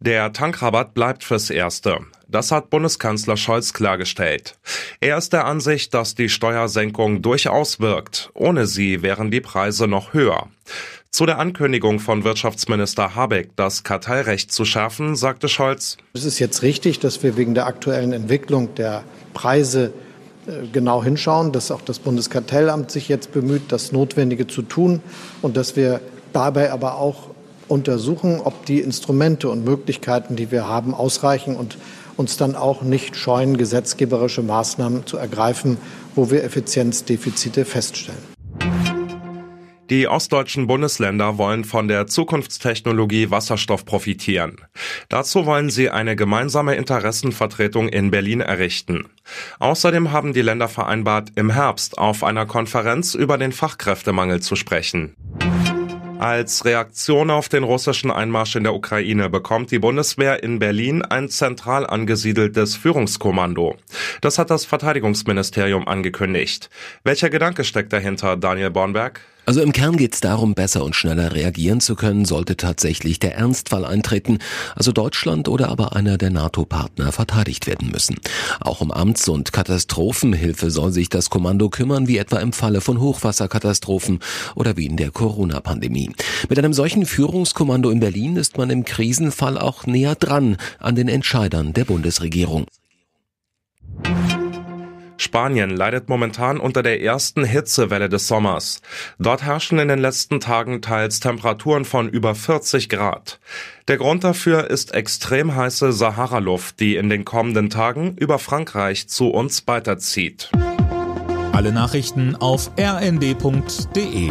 Der Tankrabatt bleibt fürs Erste. Das hat Bundeskanzler Scholz klargestellt. Er ist der Ansicht, dass die Steuersenkung durchaus wirkt. Ohne sie wären die Preise noch höher. Zu der Ankündigung von Wirtschaftsminister Habeck, das Kartellrecht zu schärfen, sagte Scholz. Es ist jetzt richtig, dass wir wegen der aktuellen Entwicklung der Preise äh, genau hinschauen, dass auch das Bundeskartellamt sich jetzt bemüht, das Notwendige zu tun und dass wir dabei aber auch untersuchen, ob die Instrumente und Möglichkeiten, die wir haben, ausreichen und uns dann auch nicht scheuen, gesetzgeberische Maßnahmen zu ergreifen, wo wir Effizienzdefizite feststellen. Die ostdeutschen Bundesländer wollen von der Zukunftstechnologie Wasserstoff profitieren. Dazu wollen sie eine gemeinsame Interessenvertretung in Berlin errichten. Außerdem haben die Länder vereinbart, im Herbst auf einer Konferenz über den Fachkräftemangel zu sprechen. Als Reaktion auf den russischen Einmarsch in der Ukraine bekommt die Bundeswehr in Berlin ein zentral angesiedeltes Führungskommando. Das hat das Verteidigungsministerium angekündigt. Welcher Gedanke steckt dahinter, Daniel Bornberg? Also im Kern geht es darum, besser und schneller reagieren zu können, sollte tatsächlich der Ernstfall eintreten, also Deutschland oder aber einer der NATO-Partner verteidigt werden müssen. Auch um Amts- und Katastrophenhilfe soll sich das Kommando kümmern, wie etwa im Falle von Hochwasserkatastrophen oder wie in der Corona-Pandemie. Mit einem solchen Führungskommando in Berlin ist man im Krisenfall auch näher dran an den Entscheidern der Bundesregierung. Spanien leidet momentan unter der ersten Hitzewelle des Sommers. Dort herrschen in den letzten Tagen teils Temperaturen von über 40 Grad. Der Grund dafür ist extrem heiße Sahara-Luft, die in den kommenden Tagen über Frankreich zu uns weiterzieht. Alle Nachrichten auf rnd.de